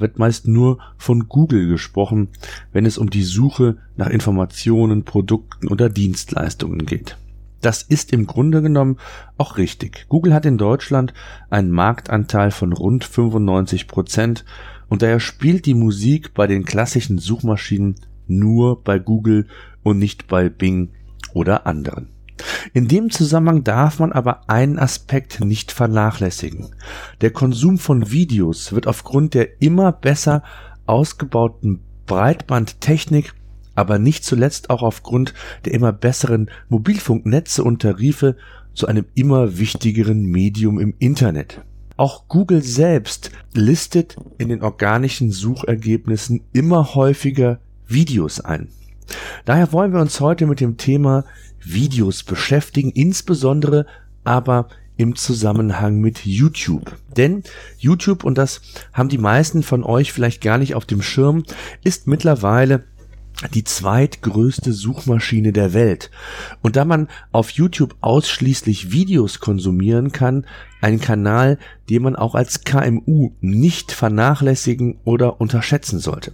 wird meist nur von Google gesprochen, wenn es um die Suche nach Informationen, Produkten oder Dienstleistungen geht. Das ist im Grunde genommen auch richtig. Google hat in Deutschland einen Marktanteil von rund 95 Prozent und daher spielt die Musik bei den klassischen Suchmaschinen nur bei Google und nicht bei Bing oder anderen. In dem Zusammenhang darf man aber einen Aspekt nicht vernachlässigen. Der Konsum von Videos wird aufgrund der immer besser ausgebauten Breitbandtechnik, aber nicht zuletzt auch aufgrund der immer besseren Mobilfunknetze und Tarife zu einem immer wichtigeren Medium im Internet. Auch Google selbst listet in den organischen Suchergebnissen immer häufiger Videos ein. Daher wollen wir uns heute mit dem Thema Videos beschäftigen, insbesondere aber im Zusammenhang mit YouTube. Denn YouTube, und das haben die meisten von euch vielleicht gar nicht auf dem Schirm, ist mittlerweile die zweitgrößte Suchmaschine der Welt. Und da man auf YouTube ausschließlich Videos konsumieren kann, ein Kanal, den man auch als KMU nicht vernachlässigen oder unterschätzen sollte.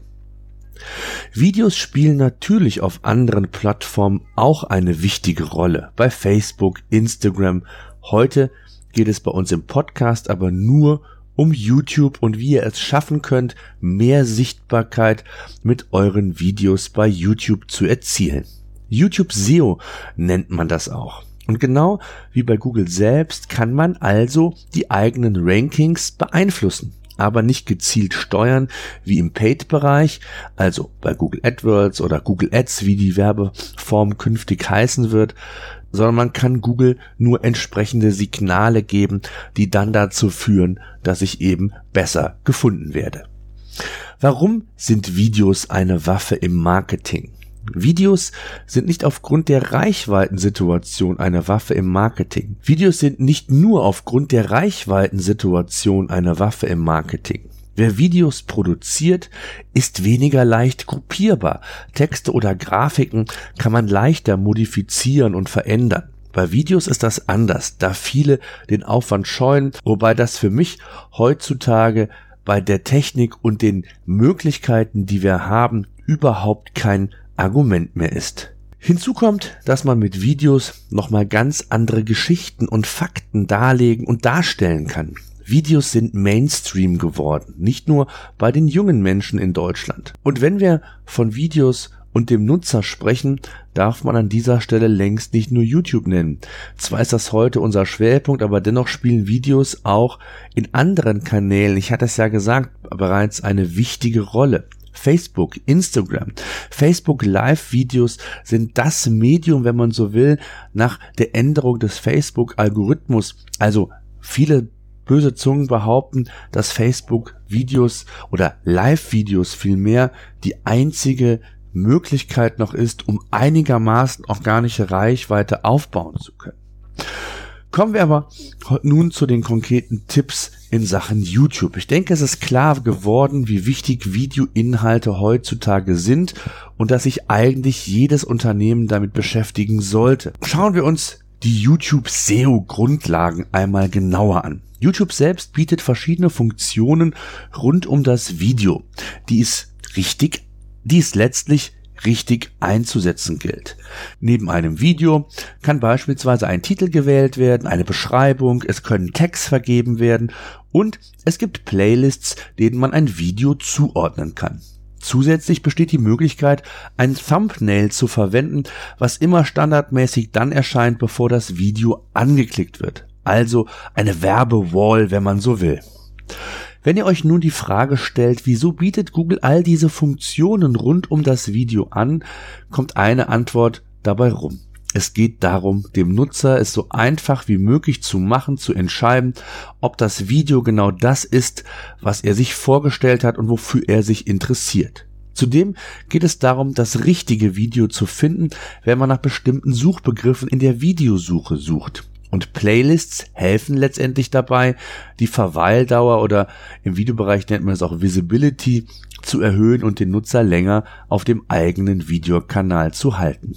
Videos spielen natürlich auf anderen Plattformen auch eine wichtige Rolle. Bei Facebook, Instagram. Heute geht es bei uns im Podcast aber nur um YouTube und wie ihr es schaffen könnt, mehr Sichtbarkeit mit euren Videos bei YouTube zu erzielen. YouTube SEO nennt man das auch. Und genau wie bei Google selbst kann man also die eigenen Rankings beeinflussen aber nicht gezielt steuern wie im Paid-Bereich, also bei Google AdWords oder Google Ads, wie die Werbeform künftig heißen wird, sondern man kann Google nur entsprechende Signale geben, die dann dazu führen, dass ich eben besser gefunden werde. Warum sind Videos eine Waffe im Marketing? Videos sind nicht aufgrund der Reichweitensituation eine Waffe im Marketing. Videos sind nicht nur aufgrund der Reichweitensituation eine Waffe im Marketing. Wer Videos produziert, ist weniger leicht kopierbar. Texte oder Grafiken kann man leichter modifizieren und verändern. Bei Videos ist das anders, da viele den Aufwand scheuen, wobei das für mich heutzutage bei der Technik und den Möglichkeiten, die wir haben, überhaupt kein Argument mehr ist. Hinzu kommt, dass man mit Videos nochmal ganz andere Geschichten und Fakten darlegen und darstellen kann. Videos sind Mainstream geworden, nicht nur bei den jungen Menschen in Deutschland. Und wenn wir von Videos und dem Nutzer sprechen, darf man an dieser Stelle längst nicht nur YouTube nennen. Zwar ist das heute unser Schwerpunkt, aber dennoch spielen Videos auch in anderen Kanälen, ich hatte es ja gesagt, bereits eine wichtige Rolle. Facebook, Instagram, Facebook Live-Videos sind das Medium, wenn man so will, nach der Änderung des Facebook-Algorithmus. Also viele böse Zungen behaupten, dass Facebook Videos oder Live-Videos vielmehr die einzige Möglichkeit noch ist, um einigermaßen organische Reichweite aufbauen zu können. Kommen wir aber nun zu den konkreten Tipps in Sachen YouTube. Ich denke, es ist klar geworden, wie wichtig Videoinhalte heutzutage sind und dass sich eigentlich jedes Unternehmen damit beschäftigen sollte. Schauen wir uns die YouTube SEO Grundlagen einmal genauer an. YouTube selbst bietet verschiedene Funktionen rund um das Video, die es richtig, die es letztlich richtig einzusetzen gilt. Neben einem Video kann beispielsweise ein Titel gewählt werden, eine Beschreibung, es können Tags vergeben werden und es gibt Playlists, denen man ein Video zuordnen kann. Zusätzlich besteht die Möglichkeit, ein Thumbnail zu verwenden, was immer standardmäßig dann erscheint, bevor das Video angeklickt wird. Also eine Werbewall, wenn man so will. Wenn ihr euch nun die Frage stellt, wieso bietet Google all diese Funktionen rund um das Video an, kommt eine Antwort dabei rum. Es geht darum, dem Nutzer es so einfach wie möglich zu machen, zu entscheiden, ob das Video genau das ist, was er sich vorgestellt hat und wofür er sich interessiert. Zudem geht es darum, das richtige Video zu finden, wenn man nach bestimmten Suchbegriffen in der Videosuche sucht. Und Playlists helfen letztendlich dabei, die Verweildauer oder im Videobereich nennt man es auch Visibility zu erhöhen und den Nutzer länger auf dem eigenen Videokanal zu halten.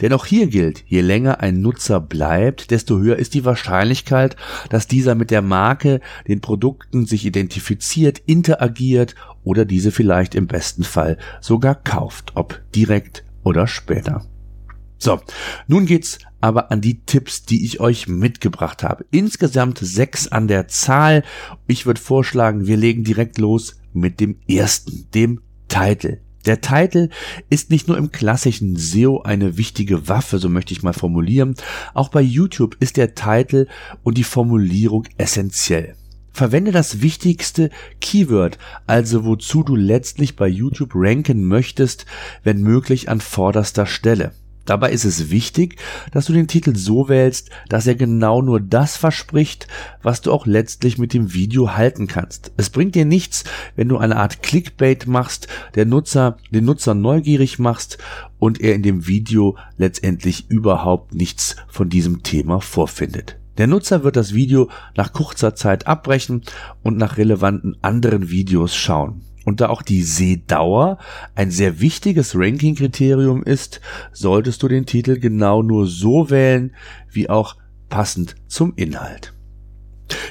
Denn auch hier gilt, je länger ein Nutzer bleibt, desto höher ist die Wahrscheinlichkeit, dass dieser mit der Marke, den Produkten sich identifiziert, interagiert oder diese vielleicht im besten Fall sogar kauft, ob direkt oder später. So, nun geht's aber an die Tipps, die ich euch mitgebracht habe. Insgesamt sechs an der Zahl. Ich würde vorschlagen, wir legen direkt los mit dem ersten, dem Titel. Der Titel ist nicht nur im klassischen SEO eine wichtige Waffe, so möchte ich mal formulieren. Auch bei YouTube ist der Titel und die Formulierung essentiell. Verwende das wichtigste Keyword, also wozu du letztlich bei YouTube ranken möchtest, wenn möglich an vorderster Stelle. Dabei ist es wichtig, dass du den Titel so wählst, dass er genau nur das verspricht, was du auch letztlich mit dem Video halten kannst. Es bringt dir nichts, wenn du eine Art Clickbait machst, der Nutzer, den Nutzer neugierig machst und er in dem Video letztendlich überhaupt nichts von diesem Thema vorfindet. Der Nutzer wird das Video nach kurzer Zeit abbrechen und nach relevanten anderen Videos schauen. Und da auch die Sehdauer ein sehr wichtiges Ranking-Kriterium ist, solltest du den Titel genau nur so wählen, wie auch passend zum Inhalt.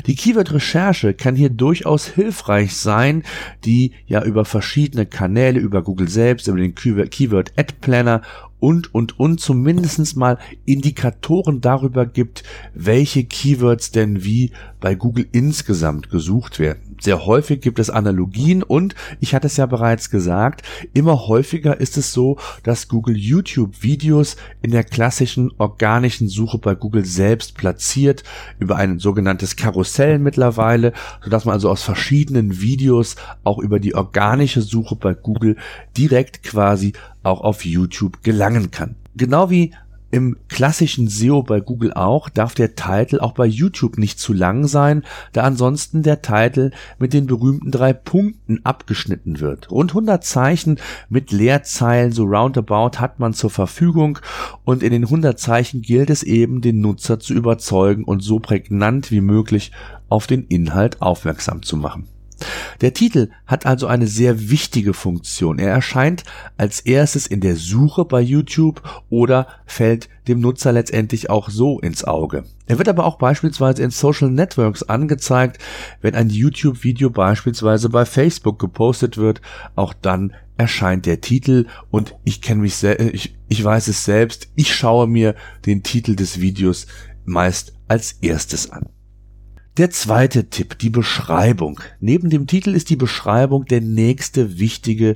Die Keyword-Recherche kann hier durchaus hilfreich sein, die ja über verschiedene Kanäle, über Google selbst, über den Keyword Ad Planner und, und, und zumindestens mal Indikatoren darüber gibt, welche Keywords denn wie bei Google insgesamt gesucht werden. Sehr häufig gibt es Analogien und, ich hatte es ja bereits gesagt, immer häufiger ist es so, dass Google YouTube Videos in der klassischen organischen Suche bei Google selbst platziert, über ein sogenanntes Karussell mittlerweile, sodass man also aus verschiedenen Videos auch über die organische Suche bei Google direkt quasi auch auf YouTube gelangen kann. Genau wie im klassischen SEO bei Google auch darf der Titel auch bei YouTube nicht zu lang sein, da ansonsten der Titel mit den berühmten drei Punkten abgeschnitten wird. Rund 100 Zeichen mit Leerzeilen so roundabout hat man zur Verfügung und in den 100 Zeichen gilt es eben, den Nutzer zu überzeugen und so prägnant wie möglich auf den Inhalt aufmerksam zu machen. Der Titel hat also eine sehr wichtige Funktion. Er erscheint als erstes in der Suche bei YouTube oder fällt dem Nutzer letztendlich auch so ins Auge. Er wird aber auch beispielsweise in Social Networks angezeigt, wenn ein YouTube-Video beispielsweise bei Facebook gepostet wird. Auch dann erscheint der Titel und ich kenne mich sehr, ich, ich weiß es selbst, ich schaue mir den Titel des Videos meist als erstes an. Der zweite Tipp, die Beschreibung. Neben dem Titel ist die Beschreibung der nächste wichtige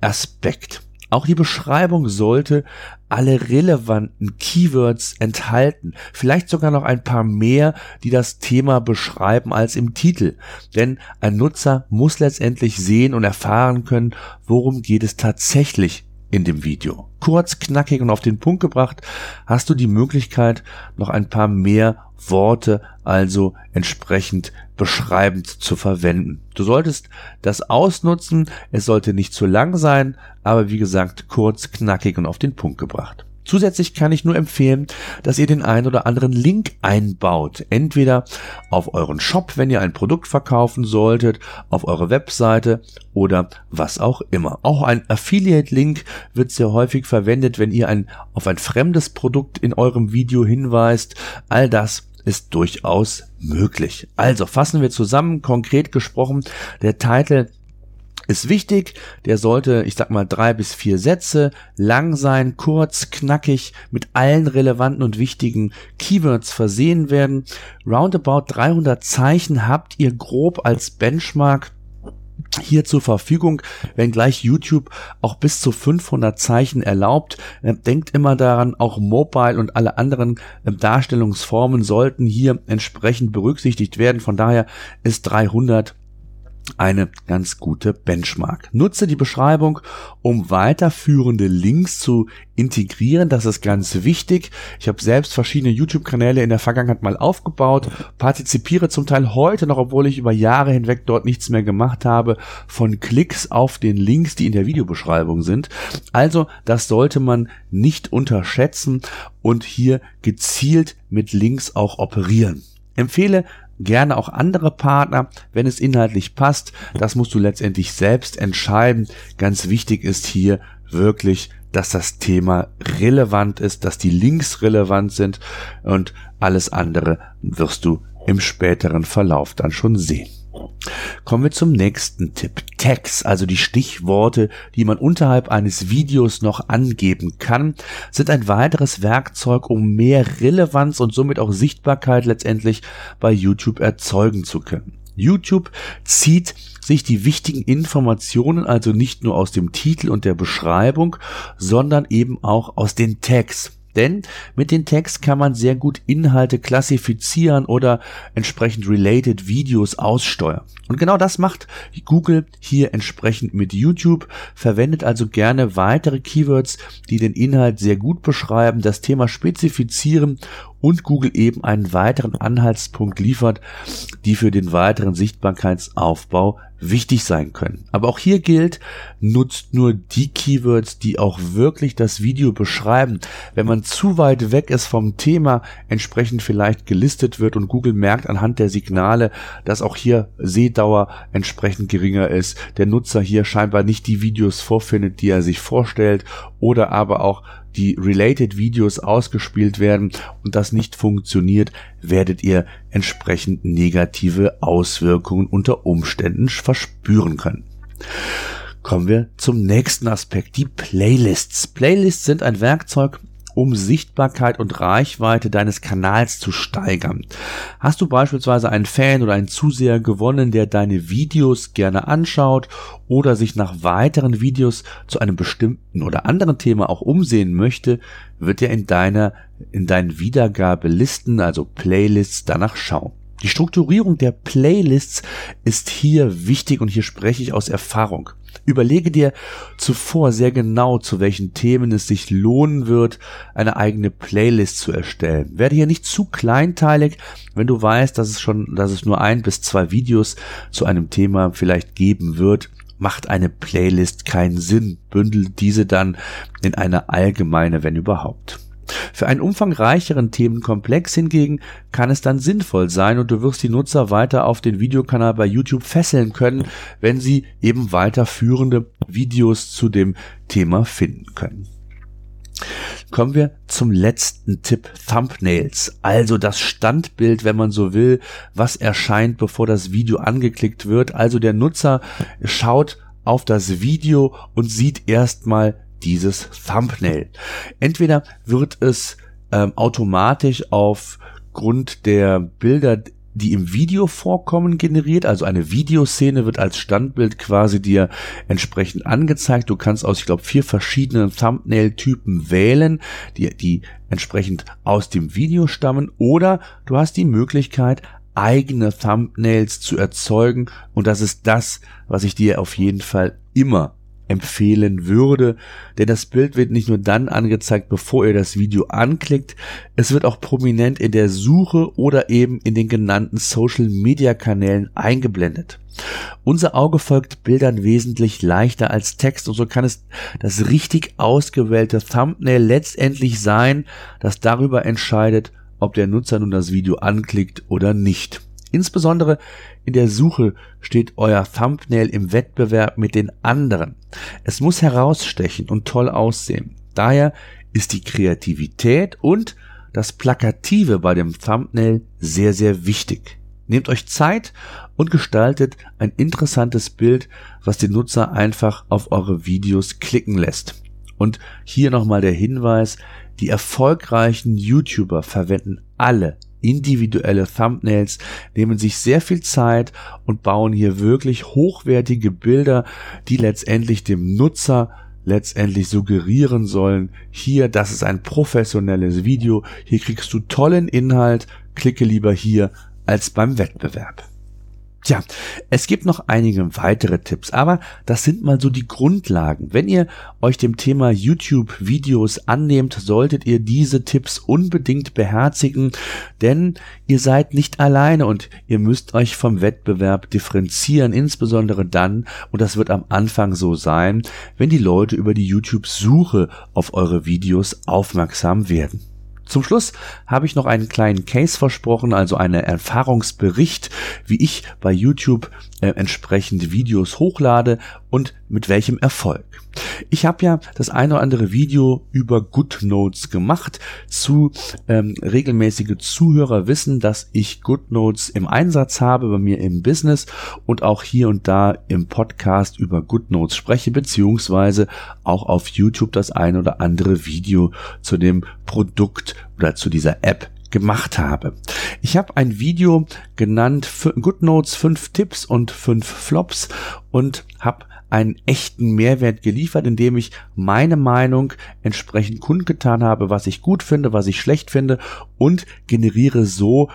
Aspekt. Auch die Beschreibung sollte alle relevanten Keywords enthalten, vielleicht sogar noch ein paar mehr, die das Thema beschreiben als im Titel. Denn ein Nutzer muss letztendlich sehen und erfahren können, worum geht es tatsächlich in dem Video. Kurz, knackig und auf den Punkt gebracht, hast du die Möglichkeit, noch ein paar mehr Worte also entsprechend beschreibend zu verwenden. Du solltest das ausnutzen, es sollte nicht zu lang sein, aber wie gesagt kurz, knackig und auf den Punkt gebracht. Zusätzlich kann ich nur empfehlen, dass ihr den einen oder anderen Link einbaut. Entweder auf euren Shop, wenn ihr ein Produkt verkaufen solltet, auf eure Webseite oder was auch immer. Auch ein Affiliate-Link wird sehr häufig verwendet, wenn ihr ein, auf ein fremdes Produkt in eurem Video hinweist. All das ist durchaus möglich. Also fassen wir zusammen, konkret gesprochen, der Titel ist wichtig. Der sollte, ich sag mal, drei bis vier Sätze lang sein, kurz, knackig, mit allen relevanten und wichtigen Keywords versehen werden. Roundabout 300 Zeichen habt ihr grob als Benchmark hier zur Verfügung, wenngleich YouTube auch bis zu 500 Zeichen erlaubt. Äh, denkt immer daran, auch Mobile und alle anderen äh, Darstellungsformen sollten hier entsprechend berücksichtigt werden. Von daher ist 300 eine ganz gute Benchmark. Nutze die Beschreibung, um weiterführende Links zu integrieren. Das ist ganz wichtig. Ich habe selbst verschiedene YouTube-Kanäle in der Vergangenheit mal aufgebaut, partizipiere zum Teil heute noch, obwohl ich über Jahre hinweg dort nichts mehr gemacht habe, von Klicks auf den Links, die in der Videobeschreibung sind. Also das sollte man nicht unterschätzen und hier gezielt mit Links auch operieren. Empfehle gerne auch andere Partner, wenn es inhaltlich passt. Das musst du letztendlich selbst entscheiden. Ganz wichtig ist hier wirklich, dass das Thema relevant ist, dass die Links relevant sind und alles andere wirst du im späteren Verlauf dann schon sehen. Kommen wir zum nächsten Tipp. Tags, also die Stichworte, die man unterhalb eines Videos noch angeben kann, sind ein weiteres Werkzeug, um mehr Relevanz und somit auch Sichtbarkeit letztendlich bei YouTube erzeugen zu können. YouTube zieht sich die wichtigen Informationen also nicht nur aus dem Titel und der Beschreibung, sondern eben auch aus den Tags. Denn mit den Tags kann man sehr gut Inhalte klassifizieren oder entsprechend related Videos aussteuern. Und genau das macht Google hier entsprechend mit YouTube, verwendet also gerne weitere Keywords, die den Inhalt sehr gut beschreiben, das Thema spezifizieren und Google eben einen weiteren Anhaltspunkt liefert, die für den weiteren Sichtbarkeitsaufbau wichtig sein können. Aber auch hier gilt, nutzt nur die Keywords, die auch wirklich das Video beschreiben. Wenn man zu weit weg ist vom Thema, entsprechend vielleicht gelistet wird und Google merkt anhand der Signale, dass auch hier Sehdauer entsprechend geringer ist, der Nutzer hier scheinbar nicht die Videos vorfindet, die er sich vorstellt oder aber auch die related Videos ausgespielt werden und das nicht funktioniert, werdet ihr entsprechend negative Auswirkungen unter Umständen verspüren können. Kommen wir zum nächsten Aspekt, die Playlists. Playlists sind ein Werkzeug, um Sichtbarkeit und Reichweite deines Kanals zu steigern. Hast du beispielsweise einen Fan oder einen Zuseher gewonnen, der deine Videos gerne anschaut oder sich nach weiteren Videos zu einem bestimmten oder anderen Thema auch umsehen möchte, wird er in deiner, in deinen Wiedergabelisten, also Playlists danach schauen. Die Strukturierung der Playlists ist hier wichtig und hier spreche ich aus Erfahrung. Überlege dir zuvor sehr genau, zu welchen Themen es sich lohnen wird, eine eigene Playlist zu erstellen. Werde hier nicht zu kleinteilig, wenn du weißt, dass es schon, dass es nur ein bis zwei Videos zu einem Thema vielleicht geben wird macht eine Playlist keinen Sinn. Bündel diese dann in eine allgemeine, wenn überhaupt. Für einen umfangreicheren Themenkomplex hingegen kann es dann sinnvoll sein und du wirst die Nutzer weiter auf den Videokanal bei YouTube fesseln können, wenn sie eben weiterführende Videos zu dem Thema finden können. Kommen wir zum letzten Tipp, Thumbnails, also das Standbild, wenn man so will, was erscheint, bevor das Video angeklickt wird. Also der Nutzer schaut auf das Video und sieht erstmal dieses Thumbnail. Entweder wird es ähm, automatisch aufgrund der Bilder, die im Video vorkommen, generiert. Also eine Videoszene wird als Standbild quasi dir entsprechend angezeigt. Du kannst aus, ich glaube, vier verschiedenen Thumbnail-Typen wählen, die, die entsprechend aus dem Video stammen. Oder du hast die Möglichkeit, eigene Thumbnails zu erzeugen. Und das ist das, was ich dir auf jeden Fall immer empfehlen würde, denn das Bild wird nicht nur dann angezeigt, bevor ihr das Video anklickt, es wird auch prominent in der Suche oder eben in den genannten Social Media Kanälen eingeblendet. Unser Auge folgt Bildern wesentlich leichter als Text und so kann es das richtig ausgewählte Thumbnail letztendlich sein, das darüber entscheidet, ob der Nutzer nun das Video anklickt oder nicht. Insbesondere in der Suche steht euer Thumbnail im Wettbewerb mit den anderen. Es muss herausstechen und toll aussehen. Daher ist die Kreativität und das Plakative bei dem Thumbnail sehr, sehr wichtig. Nehmt euch Zeit und gestaltet ein interessantes Bild, was den Nutzer einfach auf eure Videos klicken lässt. Und hier nochmal der Hinweis, die erfolgreichen YouTuber verwenden alle individuelle Thumbnails, nehmen sich sehr viel Zeit und bauen hier wirklich hochwertige Bilder, die letztendlich dem Nutzer letztendlich suggerieren sollen, hier, das ist ein professionelles Video, hier kriegst du tollen Inhalt, klicke lieber hier als beim Wettbewerb. Tja, es gibt noch einige weitere Tipps, aber das sind mal so die Grundlagen. Wenn ihr euch dem Thema YouTube-Videos annehmt, solltet ihr diese Tipps unbedingt beherzigen, denn ihr seid nicht alleine und ihr müsst euch vom Wettbewerb differenzieren, insbesondere dann, und das wird am Anfang so sein, wenn die Leute über die YouTube-Suche auf eure Videos aufmerksam werden. Zum Schluss habe ich noch einen kleinen Case versprochen, also einen Erfahrungsbericht, wie ich bei YouTube äh, entsprechend Videos hochlade und mit welchem Erfolg. Ich habe ja das eine oder andere Video über GoodNotes gemacht. Zu ähm, regelmäßige Zuhörer wissen, dass ich GoodNotes im Einsatz habe bei mir im Business und auch hier und da im Podcast über GoodNotes spreche, beziehungsweise auch auf YouTube das eine oder andere Video zu dem Produkt oder zu dieser App gemacht habe. Ich habe ein Video genannt GoodNotes 5 Tipps und 5 Flops und habe einen echten Mehrwert geliefert, indem ich meine Meinung entsprechend kundgetan habe, was ich gut finde, was ich schlecht finde und generiere so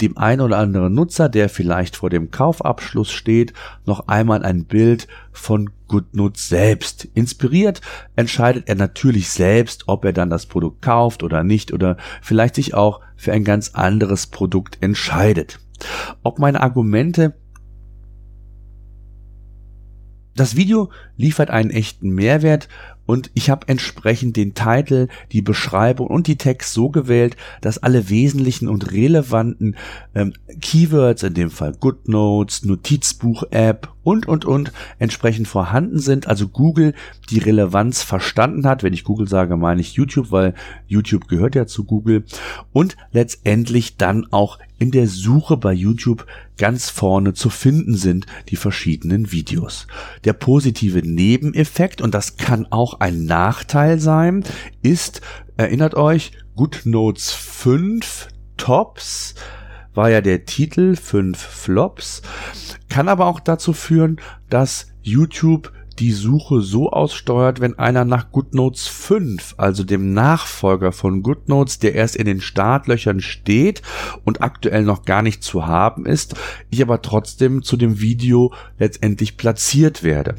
dem einen oder anderen Nutzer, der vielleicht vor dem Kaufabschluss steht, noch einmal ein Bild von GoodNotes selbst. Inspiriert entscheidet er natürlich selbst, ob er dann das Produkt kauft oder nicht oder vielleicht sich auch für ein ganz anderes Produkt entscheidet. Ob meine Argumente das Video liefert einen echten Mehrwert und ich habe entsprechend den Titel, die Beschreibung und die Text so gewählt, dass alle wesentlichen und relevanten ähm, Keywords, in dem Fall GoodNotes, Notizbuch-App und, und, und, entsprechend vorhanden sind. Also Google die Relevanz verstanden hat. Wenn ich Google sage, meine ich YouTube, weil YouTube gehört ja zu Google. Und letztendlich dann auch in der Suche bei YouTube ganz vorne zu finden sind, die verschiedenen Videos. Der positive Nebeneffekt, und das kann auch ein Nachteil sein, ist, erinnert euch, GoodNotes 5 Tops war ja der Titel, 5 Flops, kann aber auch dazu führen, dass YouTube die Suche so aussteuert, wenn einer nach GoodNotes 5, also dem Nachfolger von GoodNotes, der erst in den Startlöchern steht und aktuell noch gar nicht zu haben ist, ich aber trotzdem zu dem Video letztendlich platziert werde.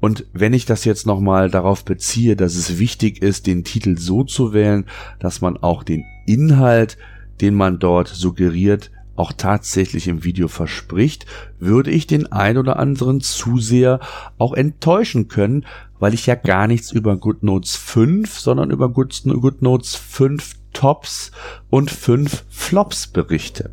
Und wenn ich das jetzt nochmal darauf beziehe, dass es wichtig ist, den Titel so zu wählen, dass man auch den Inhalt, den man dort suggeriert, auch tatsächlich im Video verspricht, würde ich den ein oder anderen Zuseher auch enttäuschen können, weil ich ja gar nichts über GoodNotes 5, sondern über GoodNotes 5 Tops und fünf Flops berichte.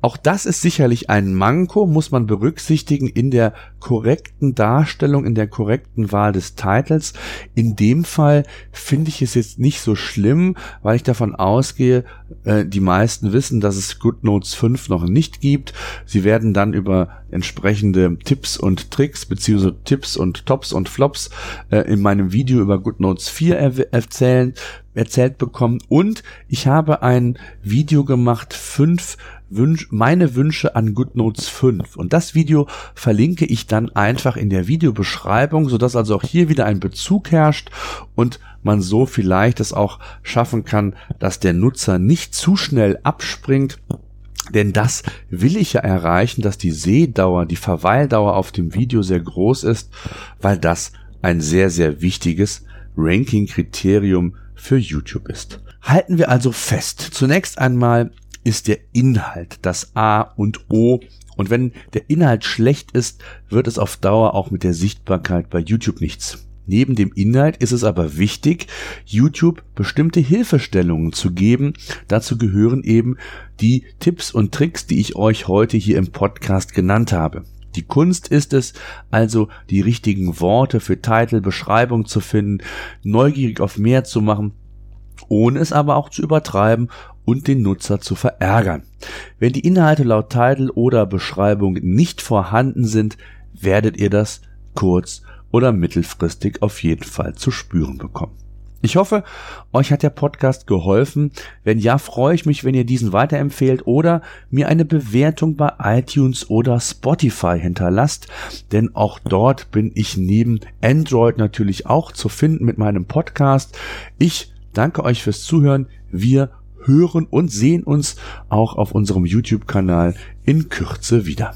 Auch das ist sicherlich ein Manko, muss man berücksichtigen in der korrekten Darstellung, in der korrekten Wahl des Titels. In dem Fall finde ich es jetzt nicht so schlimm, weil ich davon ausgehe, äh, die meisten wissen, dass es GoodNotes 5 noch nicht gibt. Sie werden dann über entsprechende Tipps und Tricks beziehungsweise Tipps und Tops und Flops äh, in meinem Video über GoodNotes 4 erzählen erzählt bekommen. Und ich habe ein Video gemacht, fünf Wünsch, meine Wünsche an GoodNotes 5 und das Video verlinke ich dann einfach in der Videobeschreibung, sodass also auch hier wieder ein Bezug herrscht und man so vielleicht es auch schaffen kann, dass der Nutzer nicht zu schnell abspringt, denn das will ich ja erreichen, dass die Sehdauer, die Verweildauer auf dem Video sehr groß ist, weil das ein sehr, sehr wichtiges Ranking-Kriterium für YouTube ist. Halten wir also fest. Zunächst einmal ist der Inhalt das A und O. Und wenn der Inhalt schlecht ist, wird es auf Dauer auch mit der Sichtbarkeit bei YouTube nichts. Neben dem Inhalt ist es aber wichtig, YouTube bestimmte Hilfestellungen zu geben. Dazu gehören eben die Tipps und Tricks, die ich euch heute hier im Podcast genannt habe. Die Kunst ist es also, die richtigen Worte für Titel, Beschreibung zu finden, neugierig auf mehr zu machen, ohne es aber auch zu übertreiben und den Nutzer zu verärgern. Wenn die Inhalte laut Titel oder Beschreibung nicht vorhanden sind, werdet ihr das kurz- oder mittelfristig auf jeden Fall zu spüren bekommen. Ich hoffe, euch hat der Podcast geholfen. Wenn ja, freue ich mich, wenn ihr diesen weiterempfehlt oder mir eine Bewertung bei iTunes oder Spotify hinterlasst, denn auch dort bin ich neben Android natürlich auch zu finden mit meinem Podcast. Ich danke euch fürs Zuhören. Wir hören und sehen uns auch auf unserem YouTube-Kanal in Kürze wieder.